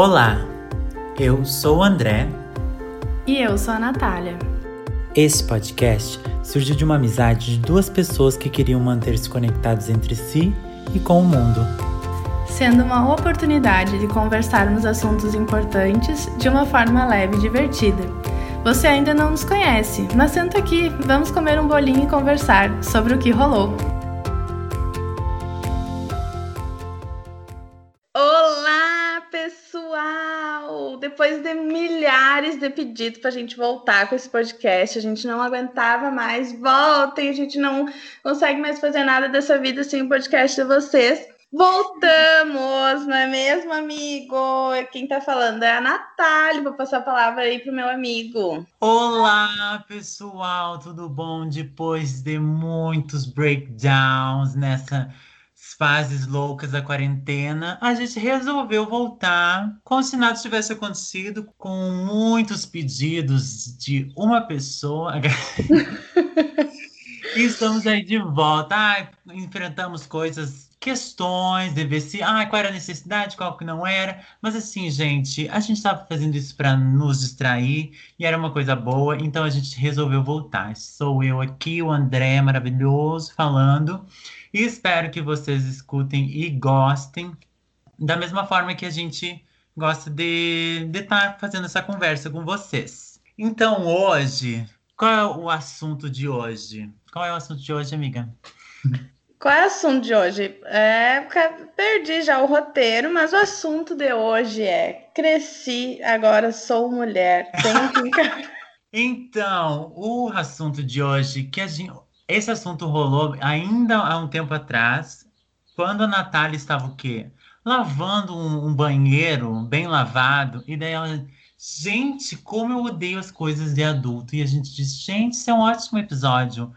Olá, eu sou o André. E eu sou a Natália. Esse podcast surgiu de uma amizade de duas pessoas que queriam manter-se conectados entre si e com o mundo. Sendo uma oportunidade de conversarmos assuntos importantes de uma forma leve e divertida. Você ainda não nos conhece, mas senta aqui, vamos comer um bolinho e conversar sobre o que rolou. Depois de milhares de pedidos para a gente voltar com esse podcast, a gente não aguentava mais. Voltem, a gente não consegue mais fazer nada dessa vida sem o podcast de vocês. Voltamos, não é mesmo, amigo? Quem tá falando é a Natália. Vou passar a palavra aí pro meu amigo. Olá, pessoal, tudo bom? Depois de muitos breakdowns nessa fases loucas da quarentena, a gente resolveu voltar como se nada tivesse acontecido, com muitos pedidos de uma pessoa. e estamos aí de volta. Ah, enfrentamos coisas, questões, de ver se ah, qual era a necessidade, qual que não era. Mas assim, gente, a gente estava fazendo isso para nos distrair e era uma coisa boa, então a gente resolveu voltar. Sou eu aqui, o André maravilhoso, falando. E espero que vocês escutem e gostem, da mesma forma que a gente gosta de estar tá fazendo essa conversa com vocês. Então, hoje, qual é o assunto de hoje? Qual é o assunto de hoje, amiga? Qual é o assunto de hoje? É, perdi já o roteiro, mas o assunto de hoje é cresci, agora sou mulher. Tenho que... então, o assunto de hoje que a gente esse assunto rolou ainda há um tempo atrás, quando a Natália estava o quê? Lavando um, um banheiro bem lavado, e daí ela, gente, como eu odeio as coisas de adulto. E a gente diz, gente, isso é um ótimo episódio.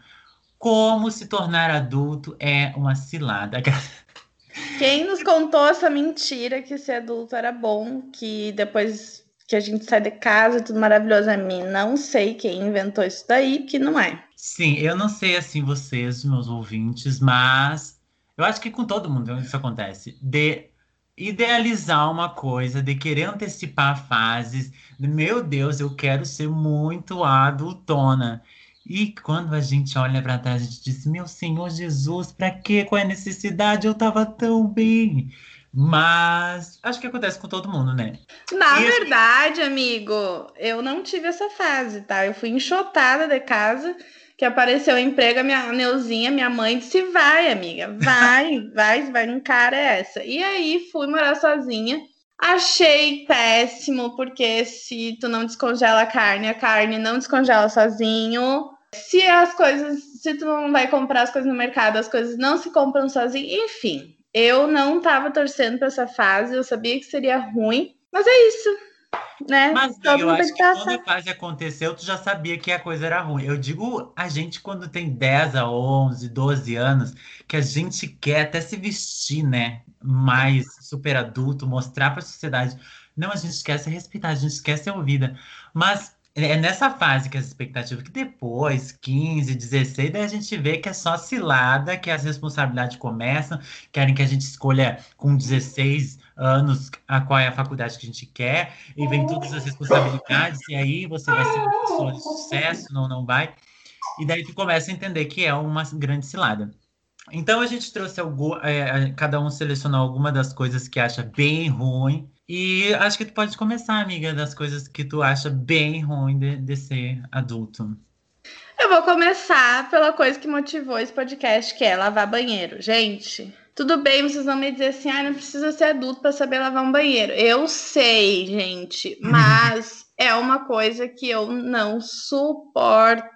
Como se tornar adulto é uma cilada. Quem nos contou essa mentira que ser adulto era bom, que depois que a gente sai de casa, tudo maravilhoso a mim. Não sei quem inventou isso daí, que não é. Sim, eu não sei assim vocês, meus ouvintes, mas eu acho que com todo mundo isso acontece. De idealizar uma coisa, de querer antecipar fases, meu Deus, eu quero ser muito adultona. E quando a gente olha para trás, a gente diz: Meu Senhor Jesus, para quê? Qual é a necessidade? Eu estava tão bem. Mas acho que acontece com todo mundo, né? Na e verdade, amigo, eu não tive essa fase, tá? Eu fui enxotada de casa, que apareceu emprego, a minha Neuzinha, minha mãe, disse: vai, amiga, vai, vai, vai, não cara é essa. E aí fui morar sozinha. Achei péssimo, porque se tu não descongela a carne, a carne não descongela sozinho. Se as coisas, se tu não vai comprar as coisas no mercado, as coisas não se compram sozinho, enfim eu não estava torcendo para essa fase, eu sabia que seria ruim, mas é isso. Né? Mas Todo eu acho que quando a fase aconteceu, tu já sabia que a coisa era ruim. Eu digo a gente quando tem 10 a 11, 12 anos, que a gente quer até se vestir, né? Mais super adulto, mostrar para a sociedade. Não, a gente quer ser respeitada, a gente quer ser ouvida. Mas é nessa fase que as expectativas, que depois, 15, 16, daí a gente vê que é só cilada, que as responsabilidades começam, querem que a gente escolha com 16 anos a qual é a faculdade que a gente quer, e vem todas as responsabilidades, e aí você vai ser uma pessoa de sucesso, não, não vai. E daí tu começa a entender que é uma grande cilada. Então a gente trouxe algo, é, cada um selecionou alguma das coisas que acha bem ruim e acho que tu pode começar, amiga, das coisas que tu acha bem ruim de, de ser adulto. Eu vou começar pela coisa que motivou esse podcast, que é lavar banheiro. Gente, tudo bem, vocês vão me dizer assim, ah, não precisa ser adulto para saber lavar um banheiro. Eu sei, gente, mas é uma coisa que eu não suporto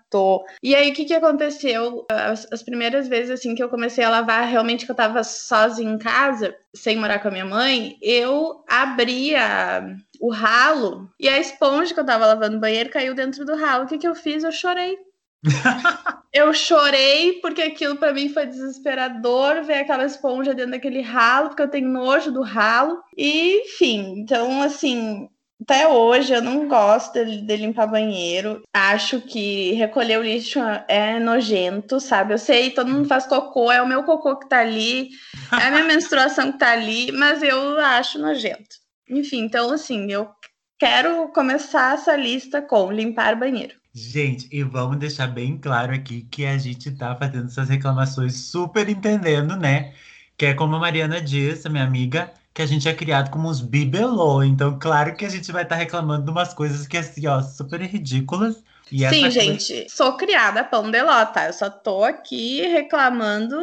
e aí, o que que aconteceu? As, as, primeiras vezes, assim, que eu comecei a lavar, realmente que eu tava sozinha em casa, sem morar com a minha mãe, eu abria o ralo e a esponja que eu tava lavando o banheiro caiu dentro do ralo. O que que eu fiz? Eu chorei. eu chorei porque aquilo para mim foi desesperador ver aquela esponja dentro daquele ralo, porque eu tenho nojo do ralo. E, enfim, então assim, até hoje eu não gosto de, de, limpar banheiro. Acho que recolher o lixo é nojento, sabe? Eu sei, todo mundo faz cocô, é o meu cocô que tá ali, é a minha menstruação que tá ali, mas eu acho nojento. Enfim, então assim, eu quero começar essa lista com limpar banheiro. Gente, e vamos deixar bem claro aqui que a gente tá fazendo essas reclamações super entendendo, né? Que é como a Mariana disse, a minha amiga, que a gente é criado como uns bibelô. Então, claro que a gente vai estar tá reclamando de umas coisas que, assim, ó, super ridículas. E Sim, gente, coisa... sou criada pão de ló, tá? Eu só tô aqui reclamando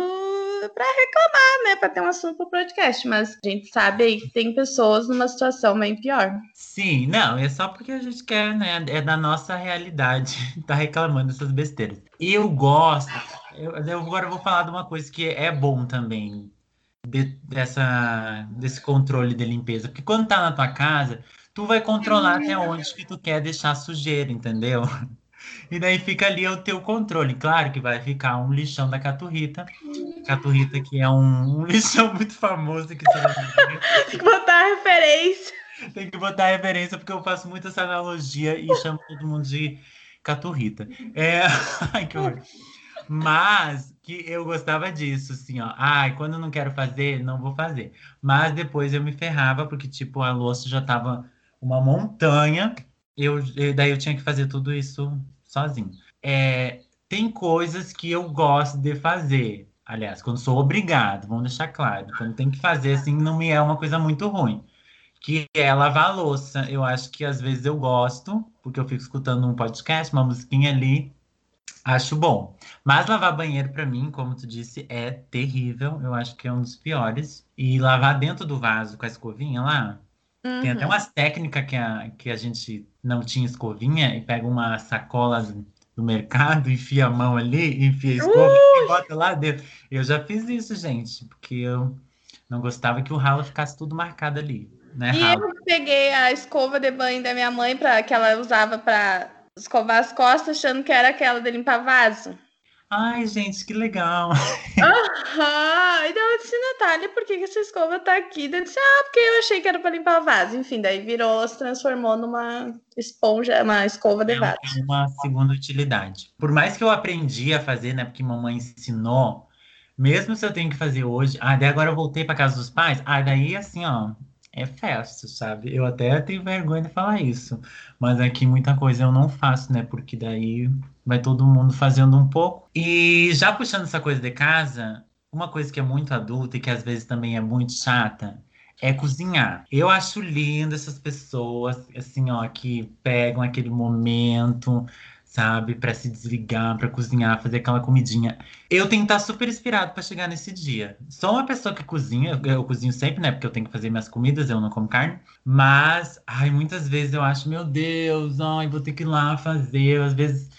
para reclamar, né? Para ter um assunto pro podcast. Mas a gente sabe aí que tem pessoas numa situação bem pior. Sim, não, é só porque a gente quer, né? É da nossa realidade tá reclamando dessas besteiras. Eu gosto. Eu, eu agora vou falar de uma coisa que é bom também. De, dessa, desse controle de limpeza. Porque quando tá na tua casa, tu vai controlar até onde que tu quer deixar sujeira, entendeu? E daí fica ali o teu controle. Claro que vai ficar um lixão da Caturrita. Caturrita que é um, um lixão muito famoso. Que Tem que botar a referência. Tem que botar a referência, porque eu faço muito essa analogia e chamo todo mundo de Caturrita. É... Ai, que horror. Mas que eu gostava disso, assim, ó. Ai, quando eu não quero fazer, não vou fazer. Mas depois eu me ferrava, porque, tipo, a louça já tava uma montanha. Eu, daí eu tinha que fazer tudo isso sozinho. É, tem coisas que eu gosto de fazer. Aliás, quando sou obrigado, vamos deixar claro. Quando tem que fazer, assim, não me é uma coisa muito ruim. Que é lavar a louça. Eu acho que às vezes eu gosto, porque eu fico escutando um podcast, uma musiquinha ali. Acho bom. Mas lavar banheiro, para mim, como tu disse, é terrível. Eu acho que é um dos piores. E lavar dentro do vaso com a escovinha lá. Uhum. Tem até uhum. umas técnicas que a, que a gente não tinha escovinha e pega uma sacola do mercado, enfia a mão ali, enfia a escova uh! e bota lá dentro. Eu já fiz isso, gente, porque eu não gostava que o ralo ficasse tudo marcado ali. Né, e ralo. eu peguei a escova de banho da minha mãe para que ela usava para escovar as costas, achando que era aquela de limpar vaso. Ai, gente, que legal. Aham. E daí eu disse, Natália, por que, que essa escova tá aqui? Eu disse, ah, porque eu achei que era para limpar o vaso. Enfim, daí virou, se transformou numa esponja, uma escova de é vaso. Uma segunda utilidade. Por mais que eu aprendi a fazer, né, porque mamãe ensinou, mesmo se eu tenho que fazer hoje, ah, daí agora eu voltei para casa dos pais, ah, daí assim, ó, é festa, sabe? Eu até tenho vergonha de falar isso, mas aqui muita coisa eu não faço, né? Porque daí vai todo mundo fazendo um pouco. E já puxando essa coisa de casa, uma coisa que é muito adulta e que às vezes também é muito chata é cozinhar. Eu acho lindo essas pessoas, assim, ó, que pegam aquele momento, sabe? Para se desligar, para cozinhar, fazer aquela comidinha. Eu tenho que estar super inspirado para chegar nesse dia. Sou uma pessoa que cozinha, eu, cozinho sempre, né? Porque eu tenho que fazer minhas comidas, eu não como carne. Mas, ai, muitas vezes eu acho, meu Deus, ai, vou ter que ir lá fazer. Às vezes,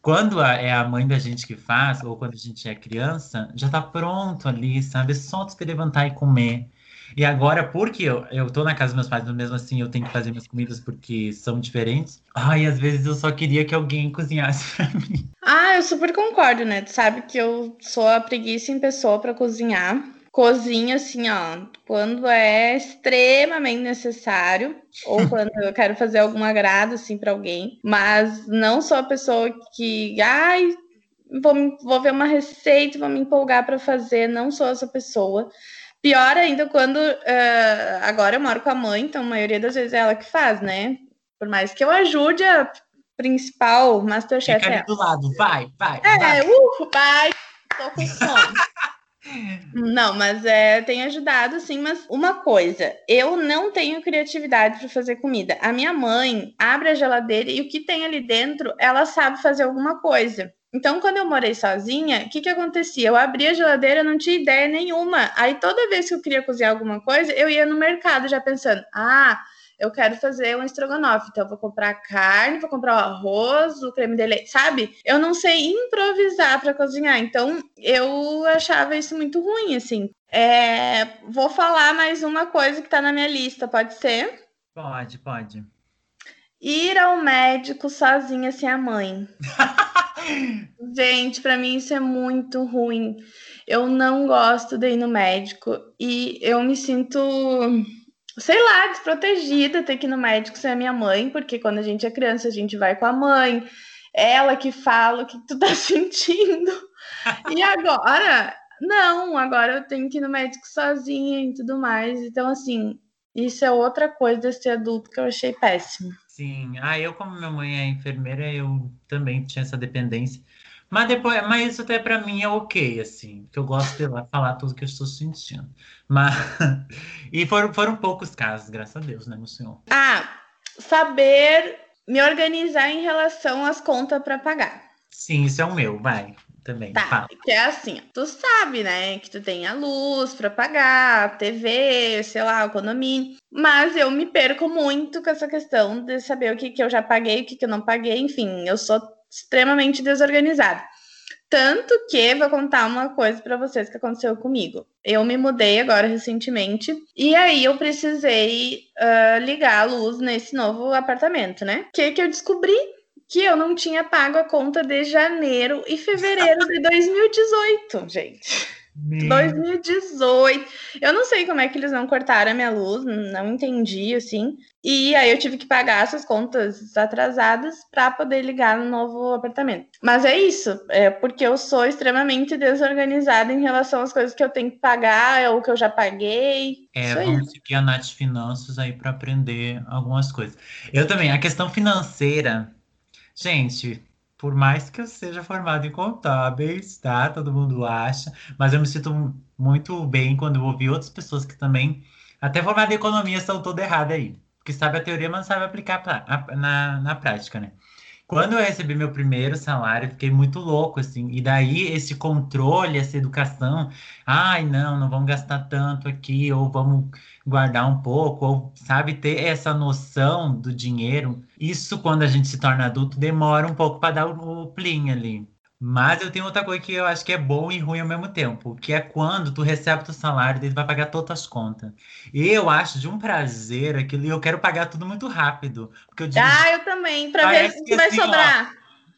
quando é a mãe da gente que faz, ou quando a gente é criança, já tá pronto ali, sabe? É só tu levantar e comer. E agora, porque eu, eu tô na casa dos meus pais, mas mesmo assim eu tenho que fazer minhas comidas porque são diferentes. Ai, às vezes eu só queria que alguém cozinhasse pra mim. Ah, eu super concordo, né? Tu sabe que eu sou a preguiça em pessoa para cozinhar. Cozinho assim, ó, quando é extremamente necessário ou quando eu quero fazer algum agrado assim para alguém, mas não sou a pessoa que, ai, vou, vou ver uma receita, vou me empolgar para fazer, não sou essa pessoa. Pior ainda quando uh, agora eu moro com a mãe, então a maioria das vezes é ela que faz, né? Por mais que eu ajude a principal Masterchef. Fica ali do lado, vai, vai. É, vai. Uh, vai, tô com fome. Não, mas é, tem ajudado, sim. Mas uma coisa, eu não tenho criatividade para fazer comida. A minha mãe abre a geladeira e o que tem ali dentro, ela sabe fazer alguma coisa. Então, quando eu morei sozinha, o que, que acontecia? Eu abria a geladeira, não tinha ideia nenhuma. Aí, toda vez que eu queria cozinhar alguma coisa, eu ia no mercado já pensando: ah, eu quero fazer um estrogonofe, então eu vou comprar carne, vou comprar o arroz, o creme de leite, sabe? Eu não sei improvisar para cozinhar, então eu achava isso muito ruim, assim. É, vou falar mais uma coisa que tá na minha lista, pode ser? Pode, pode. Ir ao médico sozinha sem a mãe. Gente, para mim isso é muito ruim. Eu não gosto de ir no médico e eu me sinto, sei lá, desprotegida ter que ir no médico sem a minha mãe, porque quando a gente é criança, a gente vai com a mãe, ela que fala o que tu tá sentindo. E agora, não, agora eu tenho que ir no médico sozinha e tudo mais. Então, assim, Isso é outra coisa desse adulto que eu achei péssimo. Sim, ah, eu como minha mãe é enfermeira, eu também tinha essa dependência. Mas depois, mas isso até para mim é ok, assim, que eu gosto de lá falar tudo que eu estou sentindo. Mas e foram, foram poucos casos, graças a Deus, né, meu senhor? Ah, saber me organizar em relação às contas para pagar. Sim, isso é o meu, vai também. Tá, fala. que é assim, tu sabe, né, que tu tem a luz para pagar, a TV, sei lá, o condomínio, mas eu me perco muito com essa questão de saber o que, que eu já paguei, o que, que eu não paguei, enfim, eu sou extremamente desorganizada. Tanto que vou contar uma coisa para vocês que aconteceu comigo. Eu me mudei agora recentemente e aí eu precisei uh, ligar a luz nesse novo apartamento, né? O que, que eu descobri? Que eu não tinha pago a conta de janeiro e fevereiro de 2018, gente. Meu. 2018. Eu não sei como é que eles não cortaram a minha luz, não entendi, assim. E aí eu tive que pagar essas contas atrasadas para poder ligar no novo apartamento. Mas é isso, é porque eu sou extremamente desorganizada em relação às coisas que eu tenho que pagar ou que eu já paguei. É, vamos seguir a Nath Finanças aí para aprender algumas coisas. Eu também, a questão financeira Gente, por mais que eu seja formado em contábeis, tá? Todo mundo acha, mas eu me sinto muito bem quando eu ouvi outras pessoas que também, até formadas em economia, estão toda errada aí. Porque sabe a teoria, mas não sabe aplicar pra, na, na prática, né? Quando eu recebi meu primeiro salário, fiquei muito louco, assim. E daí, esse controle, essa educação, ai, não, não vamos gastar tanto aqui, ou vamos guardar um pouco, ou, sabe, ter essa noção do dinheiro. Isso, quando a gente se torna adulto, demora um pouco para dar o, plim ali. Mas eu tenho outra coisa que eu acho que é bom e ruim ao mesmo tempo, que é quando tu recebe teu salário e vai pagar todas as contas. E eu acho de um prazer aquilo, e eu quero pagar tudo muito rápido. Porque eu digo, ah, eu também, para ver se vai assim, sobrar.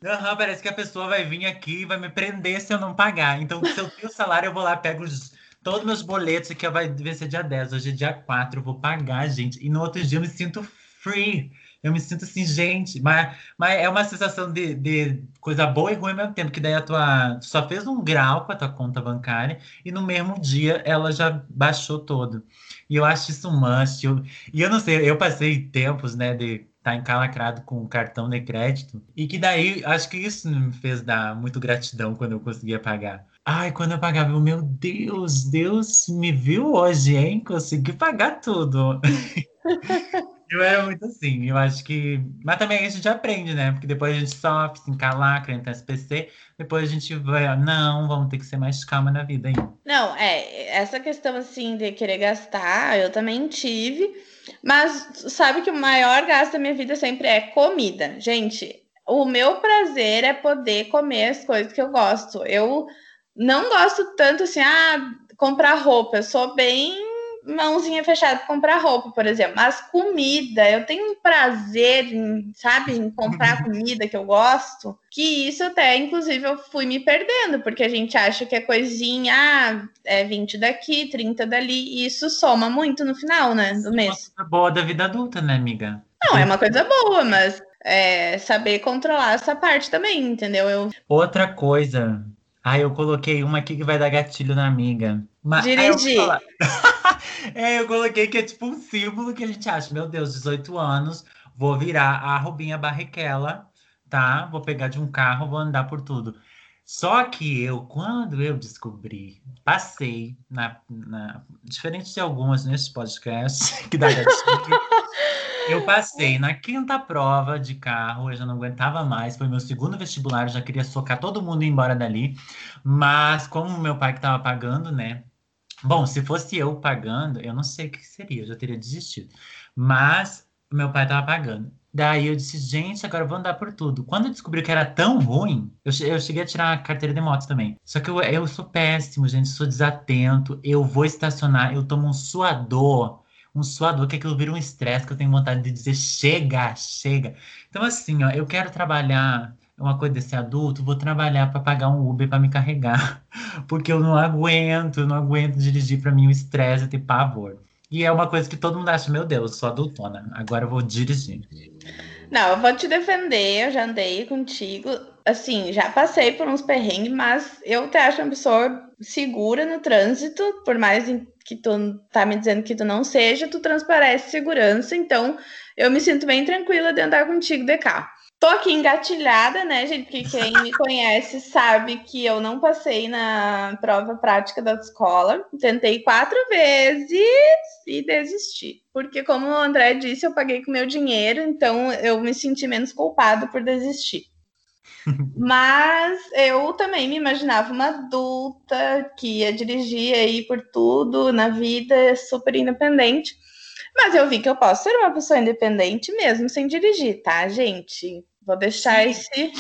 Ó, parece que a pessoa vai vir aqui e vai me prender se eu não pagar. Então, se eu tenho salário, eu vou lá, pego os, todos meus boletos, que vai ser dia 10, hoje é dia 4, eu vou pagar, gente. E no outro dia eu me sinto free eu me sinto assim, gente, mas, mas é uma sensação de, de coisa boa e ruim ao mesmo tempo, que daí a tua tu só fez um grau com a tua conta bancária e no mesmo dia ela já baixou todo. E eu acho isso um must. Eu, e eu não sei, eu passei tempos, né, de estar tá encalacrado com cartão de crédito e que daí acho que isso me fez dar muito gratidão quando eu conseguia pagar. Ai, quando eu pagava, eu, meu Deus, Deus me viu hoje, hein? Consegui pagar tudo. Eu era muito assim, eu acho que. Mas também a gente aprende, né? Porque depois a gente sofre, se encalacra, entra SPC, depois a gente vai, não, vamos ter que ser mais calma na vida aí. Não, é, essa questão assim de querer gastar, eu também tive, mas sabe que o maior gasto da minha vida sempre é comida. Gente, o meu prazer é poder comer as coisas que eu gosto. Eu não gosto tanto assim, ah, comprar roupa, eu sou bem mãozinha fechada para comprar roupa, por exemplo. Mas comida, eu tenho um prazer, em, sabe, em comprar comida que eu gosto, que isso até, inclusive, eu fui me perdendo, porque a gente acha que é coisinha, ah, é 20 daqui, 30 dali, e isso soma muito no final, né, do mês. É uma coisa boa da vida adulta, né, amiga? Não, é uma coisa boa, mas é, saber controlar essa parte também, entendeu? Eu... Outra coisa. Ah, eu coloquei uma aqui que vai dar gatilho na amiga. Mas, Dirigir. Eu é, eu coloquei que é tipo um símbolo que a gente acha, meu Deus, 18 anos, vou virar a Rubinha Barrichello, tá? Vou pegar de um carro, vou andar por tudo. Só que eu, quando eu descobri, passei na, na diferente de algumas nesse podcast que dá gatilho, eu passei na quinta prova de carro, eu já não aguentava mais, foi meu segundo vestibular, eu já queria socar todo mundo e ir embora dali, mas como meu pai que estava pagando, né, Bom, se fosse eu pagando, eu não sei o que seria, eu já teria desistido. Mas meu pai estava pagando. Daí eu disse, gente, agora eu vou andar por tudo. Quando eu descobri que era tão ruim, eu, eu cheguei a tirar a carteira de moto também. Só que eu, eu sou péssimo, gente, sou desatento. Eu vou estacionar, eu tomo um suador. Um suador, que aquilo vira um estresse que eu tenho vontade de dizer, chega, chega. Então, assim, ó, eu quero trabalhar uma coisa desse adulto, vou trabalhar para pagar um Uber para me carregar, porque eu não aguento, eu não aguento dirigir para mim o estresse ter pavor. E é uma coisa que todo mundo acha, meu Deus, sou adultona, agora eu vou dirigir. Não, eu vou te defender, eu já andei contigo. assim, já passei por uns perrengues, mas eu te acho uma pessoa segura no trânsito, por mais que tu tá me dizendo que tu não seja, tu transparece segurança, então eu me sinto bem tranquila de andar contigo de carro. Tô aqui engatilhada, né, gente? Porque quem me conhece sabe que eu não passei na prova prática da escola. Tentei quatro vezes e desisti. Porque, como o André disse, eu paguei com meu dinheiro, então eu me senti menos culpado por desistir. Mas eu também me imaginava uma adulta que ia dirigir aí por tudo na vida, super independente. Mas eu vi que eu posso ser uma pessoa independente mesmo sem dirigir, tá, gente? Vou deixar esse,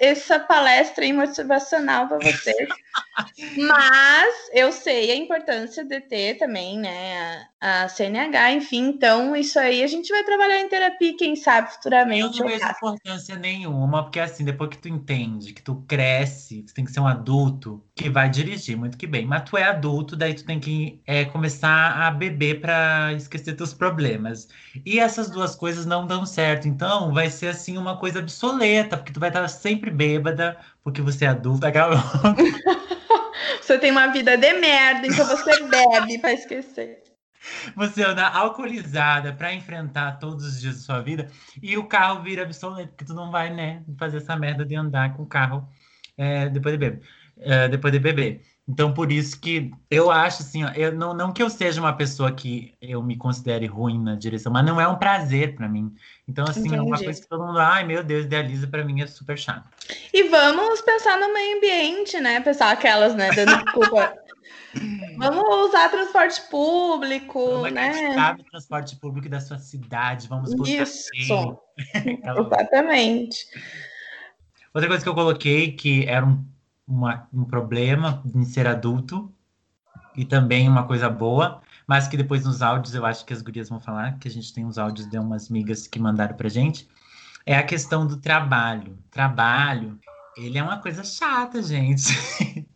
essa palestra motivacional para vocês. Mas eu sei a importância de ter também, né, a, a, CNH, enfim. Então, isso aí a gente vai trabalhar em terapia, quem sabe, futuramente. Eu não vejo importância nenhuma, porque assim, depois que tu entende, que tu cresce, tu tem que ser um adulto que vai dirigir, muito que bem. Mas tu é adulto, daí tu tem que é, começar a beber para esquecer teus problemas. E essas duas coisas não dão certo. Então, vai ser assim uma coisa obsoleta, porque tu vai estar sempre bêbada, porque você é adulta, Você tem uma vida de merda, então você bebe para esquecer. Você anda alcoolizada para enfrentar todos os dias da sua vida e o carro vira obsoleto, porque tu não vai, né, fazer essa merda de andar com o carro é, depois de beber. É, depois de beber. Então, por isso que eu acho assim, ó, eu, não, não que eu seja uma pessoa que eu me considere ruim na direção, mas não é um prazer para mim. Então, assim, Entendi. é uma coisa que todo mundo, ai meu Deus, idealiza para mim é super chato. E vamos pensar no meio ambiente, né? Pensar aquelas, né? Dando desculpa. vamos usar transporte público, vamos né? o transporte público da sua cidade, vamos Isso. Exatamente. Outra coisa que eu coloquei que era um uma, um problema em ser adulto e também uma coisa boa, mas que depois nos áudios eu acho que as gurias vão falar, que a gente tem uns áudios de umas migas que mandaram pra gente, é a questão do trabalho. Trabalho, ele é uma coisa chata, gente.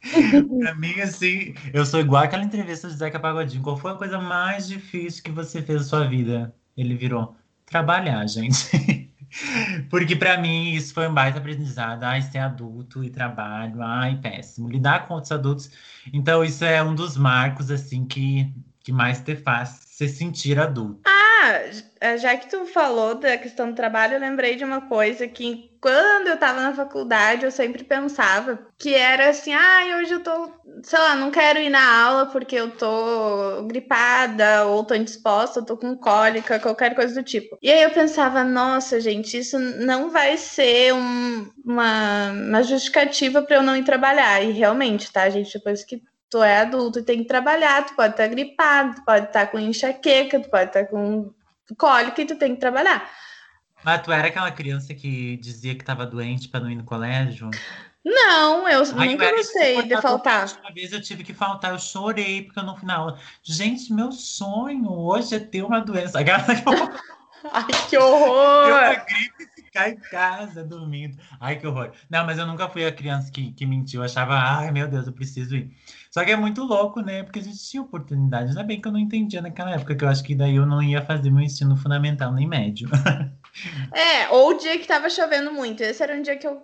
pra mim, assim, eu sou igual aquela entrevista de Zeca Pagodinho. Qual foi a coisa mais difícil que você fez na sua vida? Ele virou trabalhar, gente. Porque para mim isso foi um baita aprendizado. Ai, ser adulto e trabalho, ai, péssimo. Lidar com outros adultos. Então, isso é um dos marcos, assim, que, que mais te faz se sentir adulto. Ah, já que tu falou da questão do trabalho, eu lembrei de uma coisa que quando eu estava na faculdade, eu sempre pensava que era assim, ah, hoje eu tô, sei lá, não quero ir na aula porque eu tô gripada ou tô indisposta, tô com cólica, qualquer coisa do tipo. E aí eu pensava, nossa, gente, isso não vai ser um, uma, uma justificativa para eu não ir trabalhar. E realmente, tá, gente, depois que tu é adulto e tem que trabalhar, tu pode estar tá gripado, tu pode estar tá com enxaqueca, tu pode estar tá com cólica e tu tem que trabalhar. Mas tu era aquela criança que dizia que estava doente para não ir no colégio? Não, eu Ai, nunca gostei de faltar. Uma vez eu tive que faltar, eu chorei porque eu não fui na aula. Gente, meu sonho hoje é ter uma doença. Ai, que horror! Ter uma gripe ficar em casa dormindo. Ai, que horror. Não, mas eu nunca fui a criança que, que mentiu. Eu achava, ai, meu Deus, eu preciso ir. Só que é muito louco, né? Porque a gente tinha oportunidade. Ainda bem que eu não entendia naquela época, que eu acho que daí eu não ia fazer meu ensino fundamental nem médio. É, ou o dia que tava chovendo muito. Esse era um dia que eu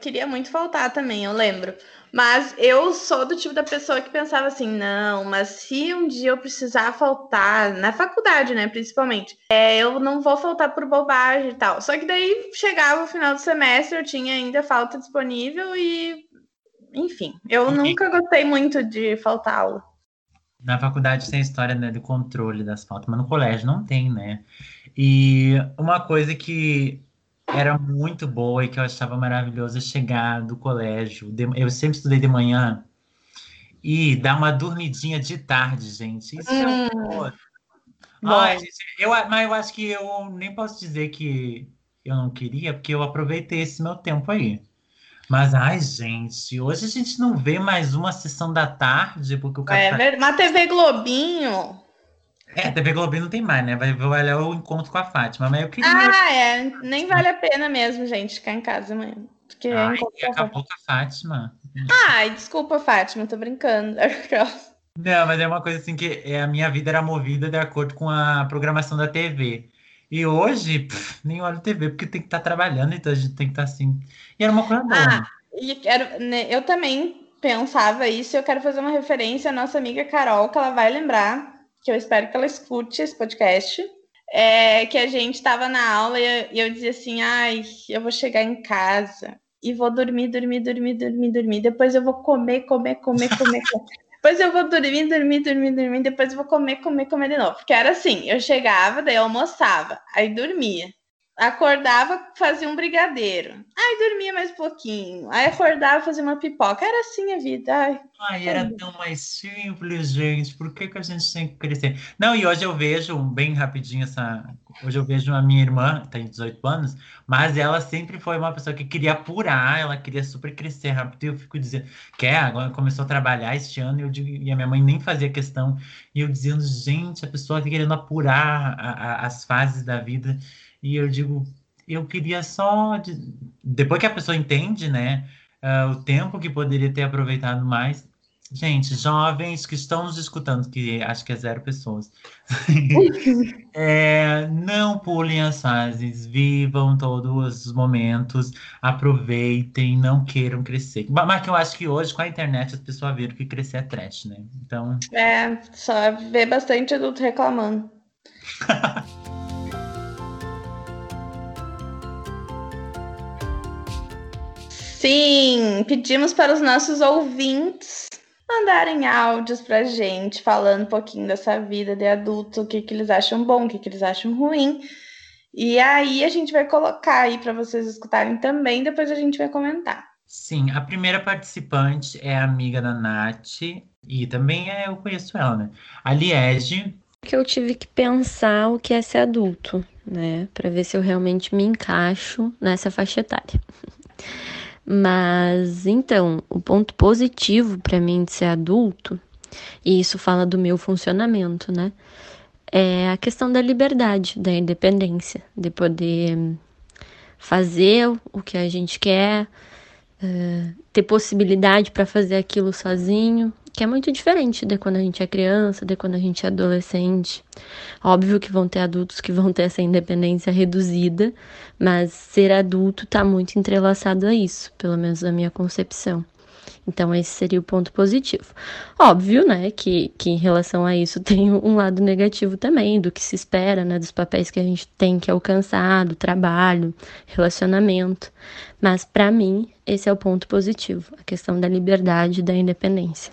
queria muito faltar também, eu lembro. Mas eu sou do tipo da pessoa que pensava assim, não, mas se um dia eu precisar faltar, na faculdade, né, principalmente, é, eu não vou faltar por bobagem e tal. Só que daí chegava o final do semestre, eu tinha ainda falta disponível e, enfim, eu nunca gostei muito de faltar aula. Na faculdade tem a história né, do controle das faltas, mas no colégio não tem, né? E uma coisa que era muito boa e que eu achava maravilhoso é chegar do colégio. Eu sempre estudei de manhã e dar uma dormidinha de tarde, gente. Isso hum. é um Ai, gente, eu, mas eu acho que eu nem posso dizer que eu não queria, porque eu aproveitei esse meu tempo aí. Mas, ai, gente, hoje a gente não vê mais uma sessão da tarde, porque o cara. É, tá... Mas TV Globinho. É, TV Globinho não tem mais, né? Vai olhar o encontro com a Fátima, mas eu queria. Ah, é. Nem vale a pena mesmo, gente, ficar em casa amanhã. Porque Ai, acabou com a Fátima. Ai, desculpa, Fátima, tô brincando. Não, mas é uma coisa assim que é, a minha vida era movida de acordo com a programação da TV. E hoje, pff, nem olho TV, porque tem que estar tá trabalhando, então a gente tem que estar tá assim. E era uma coisa boa. Ah, né, eu também pensava isso, eu quero fazer uma referência à nossa amiga Carol, que ela vai lembrar, que eu espero que ela escute esse podcast. É, que a gente estava na aula e eu, dizia assim: ai, eu vou chegar em casa e vou dormir, dormir, dormir, dormir, dormir. Depois eu vou comer, comer, comer, comer. comer. Depois eu vou dormir, dormir, dormir, dormir. Depois eu vou comer, comer, comer de novo. Porque era assim: eu chegava, daí eu almoçava, aí dormia acordava, fazia um brigadeiro. Aí dormia mais um pouquinho. Aí acordava, fazia uma pipoca. Era assim a vida. Ai, Ai era tão mais simples, gente. Por que, que a gente tem que crescer? Não, e hoje eu vejo, bem rapidinho, essa. Hoje eu vejo a minha irmã, tem 18 anos, mas ela sempre foi uma pessoa que queria apurar, ela queria super crescer rápido. E eu fico dizendo, quer, agora começou a trabalhar este ano, e, eu digo, e a minha mãe nem fazia questão. E eu dizendo, gente, a pessoa tá querendo apurar a, a, as fases da vida. E eu digo, eu queria só. De... Depois que a pessoa entende, né? Uh, o tempo que poderia ter aproveitado mais. Gente, jovens que estão nos escutando, que acho que é zero pessoas, é, não pulem as fases, vivam todos os momentos, aproveitem, não queiram crescer. Mas que eu acho que hoje, com a internet, as pessoas viram que crescer é trash, né? Então. É, só ver bastante adulto reclamando. Sim, pedimos para os nossos ouvintes mandarem áudios para gente, falando um pouquinho dessa vida de adulto, o que, que eles acham bom, o que, que eles acham ruim. E aí a gente vai colocar aí para vocês escutarem também, depois a gente vai comentar. Sim, a primeira participante é a amiga da Nath, e também é, eu conheço ela, né? A Liege. Que eu tive que pensar o que é ser adulto, né? Para ver se eu realmente me encaixo nessa faixa etária. Mas então, o ponto positivo para mim de ser adulto, e isso fala do meu funcionamento, né? É a questão da liberdade, da independência, de poder fazer o que a gente quer, uh, ter possibilidade para fazer aquilo sozinho, que é muito diferente de quando a gente é criança, de quando a gente é adolescente. Óbvio que vão ter adultos que vão ter essa independência reduzida, mas ser adulto está muito entrelaçado a isso, pelo menos na minha concepção. Então, esse seria o ponto positivo. Óbvio, né, que, que em relação a isso tem um lado negativo também, do que se espera, né, dos papéis que a gente tem que alcançar, do trabalho, relacionamento. Mas, para mim, esse é o ponto positivo, a questão da liberdade e da independência.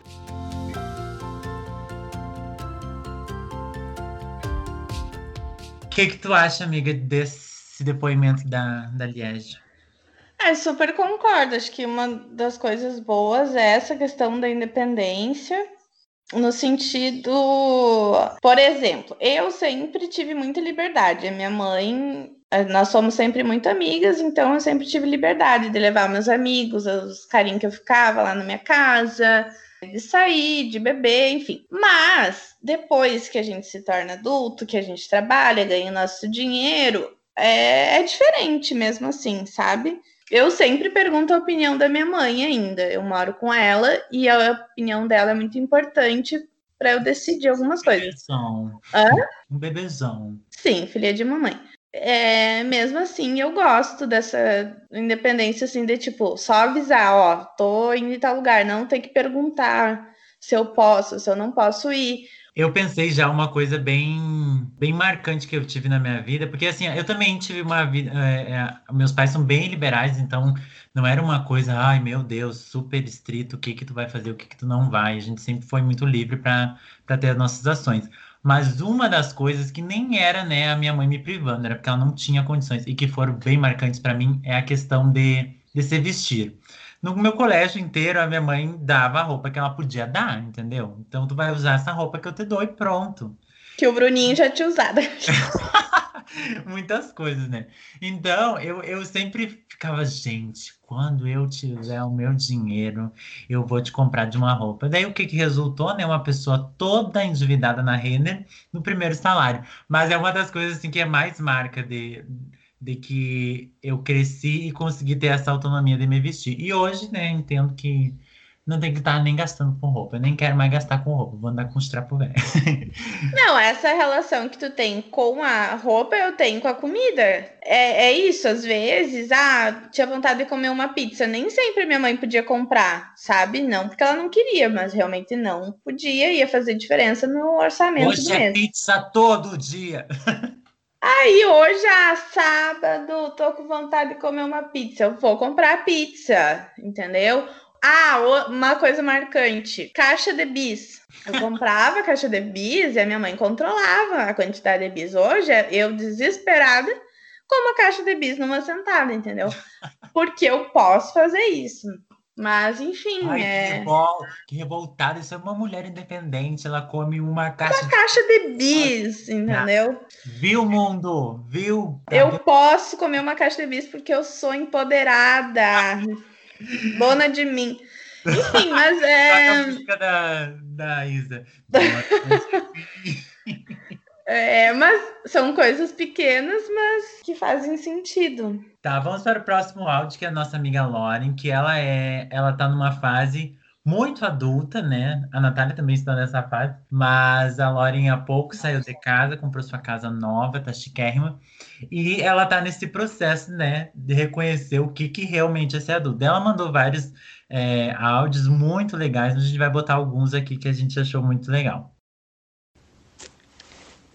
Que, que tu acha, amiga, desse depoimento da, da Liege? É, super concordo. Acho que uma das coisas boas é essa questão da independência, no sentido. Por exemplo, eu sempre tive muita liberdade. A minha mãe. Eh, nós somos sempre muito amigas, então eu sempre tive liberdade de levar meus amigos, os carinhos que eu ficava lá na minha casa, de sair, de beber, enfim. Mas depois que a gente se torna adulto, que a gente trabalha, ganha nosso dinheiro, é, é diferente mesmo assim, sabe? Eu sempre pergunto a opinião da minha mãe ainda. Eu moro com ela e a opinião dela é muito importante para eu decidir algumas coisas. Bebezão. Hã? Um bebezão. Sim, filha de mamãe. É, mesmo assim, eu gosto dessa independência, assim, de tipo, só avisar, ó, tô indo em tal lugar, não tem que perguntar se eu posso, se eu não posso ir. Eu pensei já uma coisa bem, bem marcante que eu tive na minha vida, porque assim, eu também tive uma vida. É, é, meus pais são bem liberais, então não era uma coisa, ai meu Deus, super estrito, o que que tu vai fazer, o que que tu não vai. A gente sempre foi muito livre para ter as nossas ações. Mas uma das coisas que nem era, né, a minha mãe me privando, era porque ela não tinha condições e que foram bem marcantes para mim é a questão de, de se vestir. No meu colégio inteiro, a minha mãe dava a roupa que ela podia dar, entendeu? Então tu vai usar essa roupa que eu te dou e pronto. Que o Bruninho já tinha usado. Muitas coisas, né? Então, eu, eu sempre ficava, gente, quando eu tiver o meu dinheiro, eu vou te comprar de uma roupa. Daí o que, que resultou, né? Uma pessoa toda endividada na Renner no primeiro salário. Mas é uma das coisas assim que é mais marca de, de que eu cresci e consegui ter essa autonomia de me vestir. E hoje, né, entendo que não tem que estar nem gastando com roupa. Eu nem quero mais gastar com roupa, vou andar com os trapos velhos. Não, essa relação que tu tem com a roupa, eu tenho com a comida. É, é isso, às vezes, ah, tinha vontade de comer uma pizza. Nem sempre minha mãe podia comprar, sabe? Não porque ela não queria, mas realmente não podia, ia fazer diferença no orçamento Hoje do é mês. pizza todo dia. Aí hoje, ah, sábado, tô com vontade de comer uma pizza. Eu vou comprar pizza, entendeu? Ah, uma coisa marcante: caixa de bis. Eu comprava caixa de bis e a minha mãe controlava a quantidade de bis. Hoje, eu desesperada, como a caixa de bis numa sentada, entendeu? Porque eu posso fazer isso. Mas, enfim, Ai, que, é. revol... que revoltada. Isso é uma mulher independente. Ela come uma caixa. Caixa de bis, entendeu? Viu, mundo? Viu? Eu posso comer uma caixa de bis porque eu sou empoderada. Dona de mim. Enfim, mas a é, música da, da Isa. é. Mas são coisas pequenas, mas que fazem sentido. Tá, vamos para o próximo áudio, que é a nossa amiga Lauren, que ela é, ela tá numa fase muito adulta, né? A Natália também está nessa fase, mas a Lauren há pouco saiu de casa, comprou sua casa nova, tá chiquérrima, e ela tá nesse processo, né, de reconhecer o que que realmente é ser adulta. Ela mandou vários é, áudios muito legais, a gente vai botar alguns aqui que a gente achou muito legal.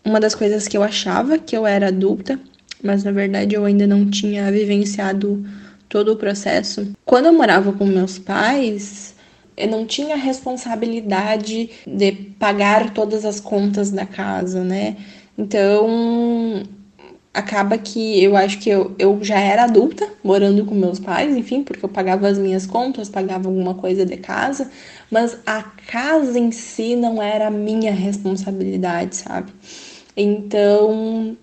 uma das coisas que eu achava que eu era adulta, mas na verdade eu ainda não tinha vivenciado todo o processo. Quando eu morava com meus pais, eu não tinha responsabilidade de pagar todas as contas da casa, né? Então, acaba que eu acho que eu, eu já era adulta morando com meus pais, enfim, porque eu pagava as minhas contas, pagava alguma coisa de casa, mas a casa em si não era a minha responsabilidade, sabe? Então,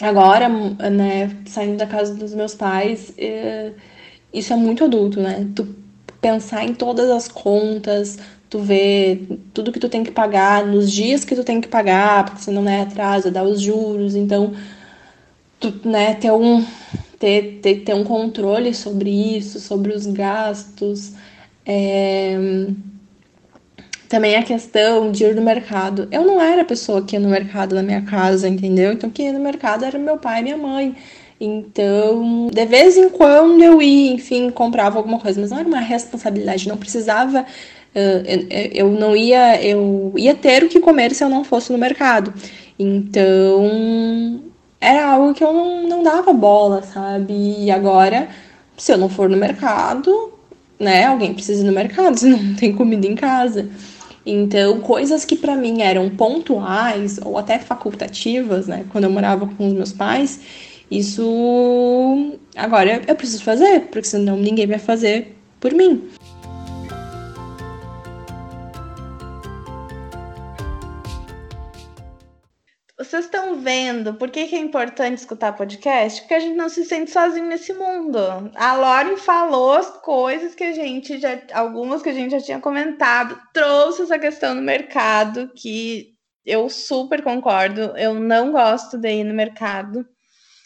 agora, né, saindo da casa dos meus pais, é, isso é muito adulto, né? Tu pensar em todas as contas, tu ver tudo que tu tem que pagar, nos dias que tu tem que pagar, porque senão não é atraso, dá os juros, então tu, né, ter um ter, ter, ter um controle sobre isso, sobre os gastos, é, também a questão de ir no mercado. Eu não era a pessoa que ia no mercado na minha casa, entendeu? Então, quem ia no mercado era meu pai e minha mãe. Então, de vez em quando eu ia, enfim, comprava alguma coisa, mas não era uma responsabilidade, não precisava. eu não ia, eu ia ter o que comer se eu não fosse no mercado. Então, era algo que eu não, não dava bola, sabe? E agora, se eu não for no mercado, né, alguém precisa ir no mercado, senão não tem comida em casa. Então, coisas que para mim eram pontuais ou até facultativas, né, quando eu morava com os meus pais, isso agora eu preciso fazer, porque senão ninguém vai fazer por mim. Vocês estão vendo por que, que é importante escutar podcast? Porque a gente não se sente sozinho nesse mundo. A Lauren falou as coisas que a gente já. Algumas que a gente já tinha comentado, trouxe essa questão no mercado, que eu super concordo. Eu não gosto de ir no mercado.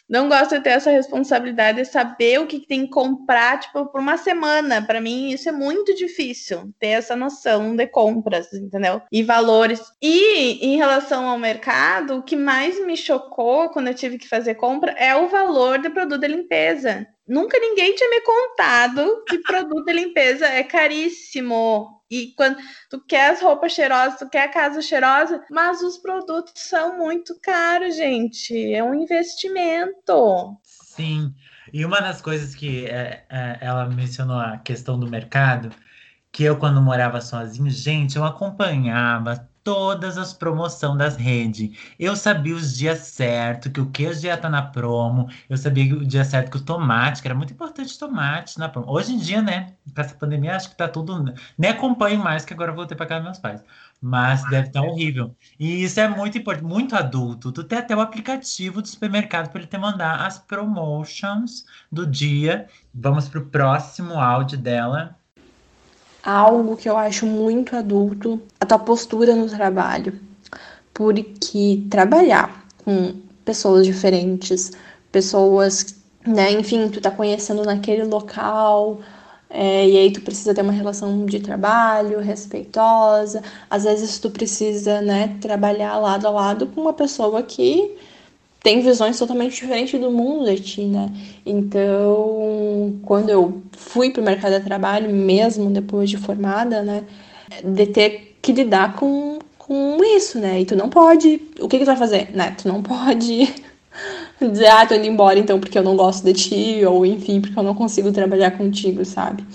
Não gosto de ter essa responsabilidade de saber o que, tem que comprar, tipo, por uma semana. Para mim, isso é muito difícil, ter essa noção de compras, entendeu? E valores. E em relação ao mercado, o que mais me chocou quando eu tive que fazer compra é o valor do produto de limpeza. Nunca ninguém tinha me contado que produto de limpeza é caríssimo. E quando tu quer as roupas cheirosas, tu quer a casa cheirosa, mas os produtos são muito caros, gente. É um investimento. Sim, e uma das coisas que é, é, ela mencionou a questão do mercado, que eu quando morava sozinho, gente, eu acompanhava todas as promoções das redes. Eu sabia os dias certos, que o queijo ia estar na promo, eu sabia o dia certo que o tomate, que era muito importante tomate na promo. Hoje em dia, né, com essa pandemia, acho que tá tudo. Nem acompanho mais, que agora eu voltei para casa dos meus pais. Mas deve estar horrível. E isso é muito importante, muito adulto. Tu tem até o aplicativo do supermercado para ele te mandar as promotions do dia. Vamos pro próximo áudio dela. Algo que eu acho muito adulto, a tua postura no trabalho. Porque trabalhar com pessoas diferentes, pessoas, né, enfim, tu tá conhecendo naquele local, É, e aí tu precisa ter uma relação de trabalho respeitosa. Às vezes tu precisa, né, trabalhar lado a lado com uma pessoa que tem visões totalmente diferentes do mundo de ti, né? Então, quando eu fui para o mercado de trabalho, mesmo depois de formada, né, de ter que lidar com, com isso, né? E tu não pode. O que, que tu vai fazer? Né? Tu não pode dizer, ah, tô indo embora então porque eu não gosto de ti, ou enfim, porque eu não consigo trabalhar contigo, sabe?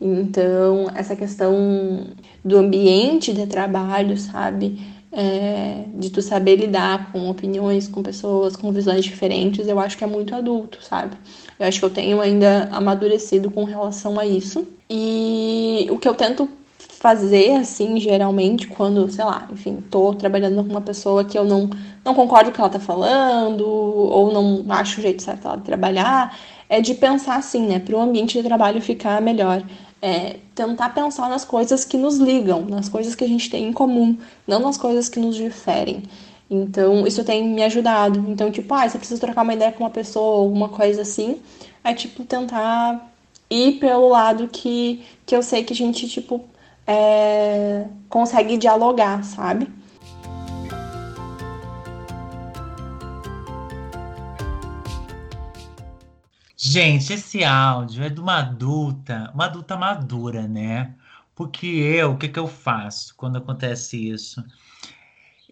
Então, essa questão do ambiente de trabalho, sabe? É, de tu saber lidar com opiniões, com pessoas, com visões diferentes, eu acho que é muito adulto, sabe? Eu acho que eu tenho ainda amadurecido com relação a isso. E o que eu tento fazer, assim, geralmente, quando, sei lá, enfim, tô trabalhando com uma pessoa que eu não, não concordo com o que ela tá falando, ou não acho o jeito certo dela de trabalhar, é de pensar assim, né, para o ambiente de trabalho ficar melhor. É, tentar pensar nas coisas que nos ligam, nas coisas que a gente tem em comum, não nas coisas que nos diferem. Então, isso tem me ajudado. Então, tipo, ah, você precisa trocar uma ideia com uma pessoa, alguma coisa assim, é tipo tentar ir pelo lado que, que eu sei que a gente, tipo, é, consegue dialogar, sabe? Gente, esse áudio é de uma adulta, uma adulta madura, né? Porque eu, o que, que eu faço quando acontece isso?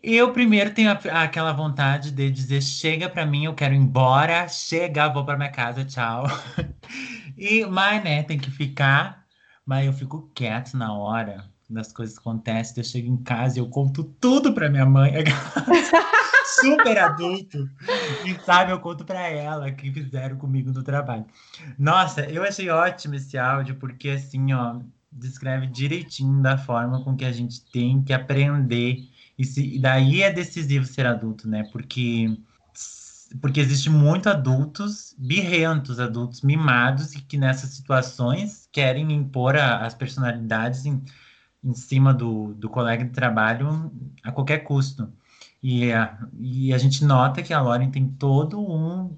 Eu primeiro tenho a, aquela vontade de dizer: chega para mim, eu quero ir embora, chega, vou para minha casa, tchau. E, mas, né, tem que ficar mas eu fico quieto na hora das coisas que acontecem. Eu chego em casa e eu conto tudo para minha mãe. Super adulto. E sabe, eu conto para ela que fizeram comigo no trabalho. Nossa, eu achei ótimo esse áudio, porque assim, ó, descreve direitinho da forma com que a gente tem que aprender. E, se, e daí é decisivo ser adulto, né? Porque porque existe muito adultos birrentos, adultos mimados, e que nessas situações querem impor a, as personalidades em, em cima do, do colega de trabalho a qualquer custo. E a, e a gente nota que a Lauren tem todo um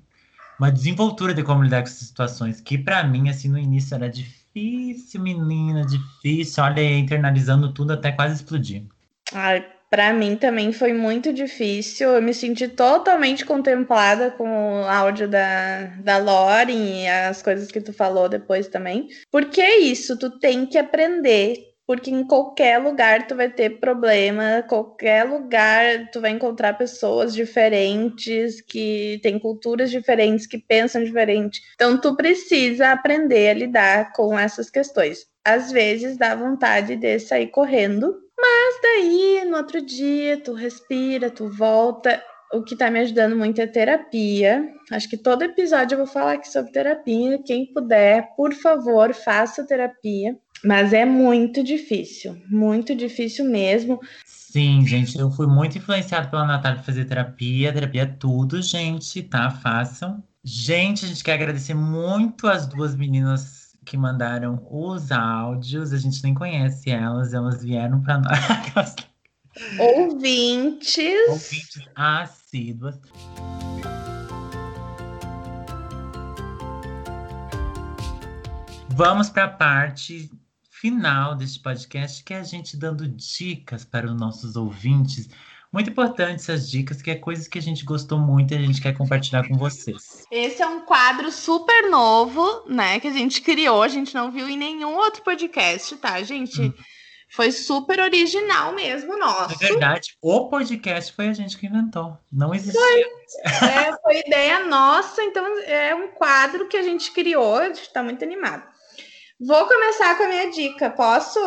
uma desenvoltura de como lidar com essas situações, que para mim, assim, no início era difícil, menina, difícil. Olha, internalizando tudo até quase explodir. Ai, para mim também foi muito difícil. Eu me senti totalmente contemplada com o áudio da, da Lauren e as coisas que tu falou depois também. Porque é isso, tu tem que aprender. Porque em qualquer lugar tu vai ter problema, qualquer lugar tu vai encontrar pessoas diferentes, que têm culturas diferentes, que pensam diferente. Então tu precisa aprender a lidar com essas questões. Às vezes dá vontade de sair correndo, mas daí, no outro dia, tu respira, tu volta. O que tá me ajudando muito é terapia. Acho que todo episódio eu vou falar aqui sobre terapia. Quem puder, por favor, faça terapia. Mas é muito difícil, muito difícil mesmo. Sim, gente, eu fui muito influenciado pela Natália fazer terapia. Terapia é tudo, gente, tá? Façam. Gente, a gente quer agradecer muito as duas meninas que mandaram os áudios. A gente nem conhece elas, elas vieram para nós. Ouvintes. Ouvintes assíduas. Vamos para a parte final deste podcast, que é a gente dando dicas para os nossos ouvintes muito importante essas dicas, que é coisas que a gente gostou muito e a gente quer compartilhar com vocês. Esse é um quadro super novo, né? Que a gente criou, a gente não viu em nenhum outro podcast, tá, gente? Hum. Foi super original mesmo, nosso. É verdade, o podcast foi a gente que inventou. Não existia. Foi, é, foi ideia nossa, então é um quadro que a gente criou, a gente tá muito animado. Vou começar com a minha dica, posso?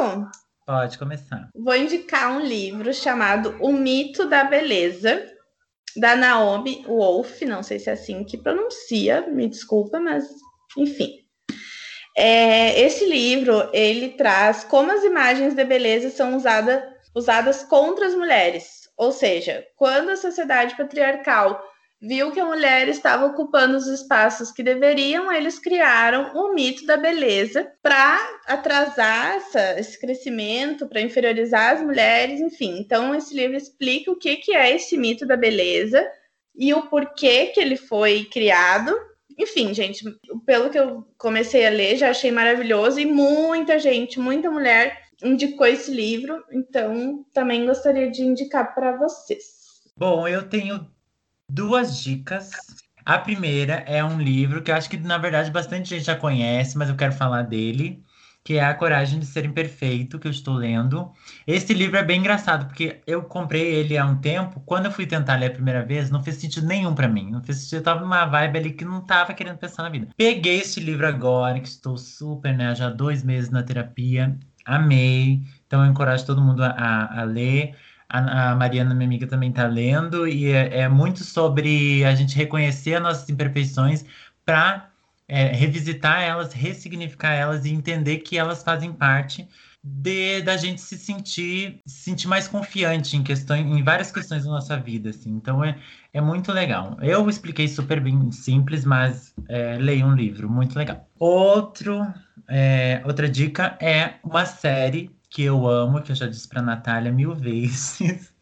Pode começar. Vou indicar um livro chamado O Mito da Beleza, da Naomi Wolf, não sei se é assim que pronuncia, me desculpa, mas enfim. É, esse livro ele traz como as imagens de beleza são usada, usadas contra as mulheres, ou seja, quando a sociedade patriarcal viu que a mulher estava ocupando os espaços que deveriam, eles criaram o mito da beleza para atrasar essa, esse crescimento, para inferiorizar as mulheres, enfim. Então, esse livro explica o que, que é esse mito da beleza e o porquê que ele foi criado. Enfim, gente, pelo que eu comecei a ler, já achei maravilhoso e muita gente, muita mulher indicou esse livro, então também gostaria de indicar para vocês. Bom, eu tenho duas dicas. A primeira é um livro que eu acho que, na verdade, bastante gente já conhece, mas eu quero falar dele, que é A Coragem de Ser Imperfeito, que eu estou lendo. Esse livro é bem engraçado, porque eu comprei ele há um tempo. Quando eu fui tentar ler a primeira vez, não fez sentido nenhum para mim. Não fez sentido, eu tava numa vibe ali que não tava querendo pensar na vida. Peguei esse livro agora, que estou super, né, já dois meses na terapia. Amei. Então eu encorajo todo mundo a, a ler. A, a, Mariana, minha amiga, também está lendo, e é, é, muito sobre a gente reconhecer as nossas imperfeições para é, revisitar elas, ressignificar elas e entender que elas fazem parte de da gente se sentir se sentir mais confiante em questões em várias questões da nossa vida assim. Então é, é muito legal. Eu expliquei super bem simples mas é, leia um livro muito legal. Outro é, outra dica é uma série que eu amo, que eu já disse pra Natália mil vezes.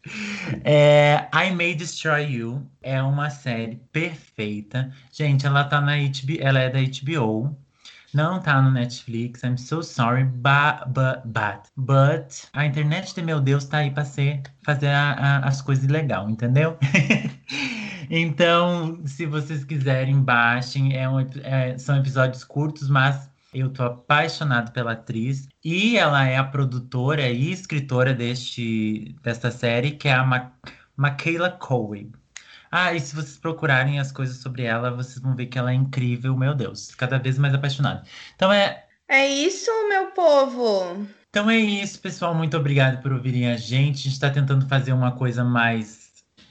É, I May Destroy You é uma série perfeita. Gente, ela tá na HBO, ela é da HBO. Não tá no Netflix, I'm so sorry, but, but, but, but a internet de meu Deus tá aí pra ser, fazer a, a, as coisas legal, entendeu? então, se vocês quiserem, baixem. É um, é, são episódios curtos, mas eu tô apaixonado pela atriz e ela é a produtora e escritora deste, desta série, que é a Ma Michaela Coe. Ah, e se vocês procurarem as coisas sobre ela, vocês vão ver que ela é incrível, meu Deus, cada vez mais apaixonada. Então é. É isso, meu povo! Então é isso, pessoal. Muito obrigado por ouvirem a gente. A gente está tentando fazer uma coisa mais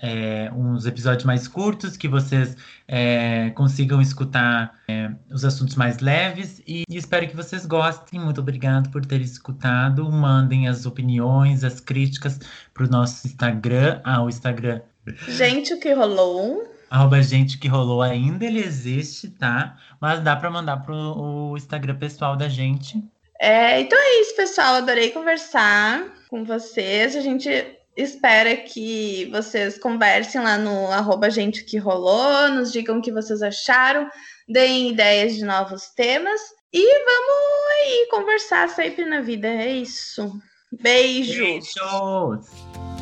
é, uns episódios mais curtos, que vocês é, consigam escutar é, os assuntos mais leves e, e, espero que vocês gostem. Muito obrigado por terem escutado. Mandem as opiniões, as críticas para o nosso Instagram. Ah, o Instagram. Gente, o que rolou? Arroba gente que rolou ainda, ele existe, tá? Mas dá para mandar pro o Instagram pessoal da gente. É, então é isso, pessoal. Adorei conversar com vocês. A gente espera que vocês conversem lá no arroba gente que rolou, nos digam o que vocês acharam, deem ideias de novos temas e vamos aí conversar sempre na vida. É isso. Beijo. Beijos.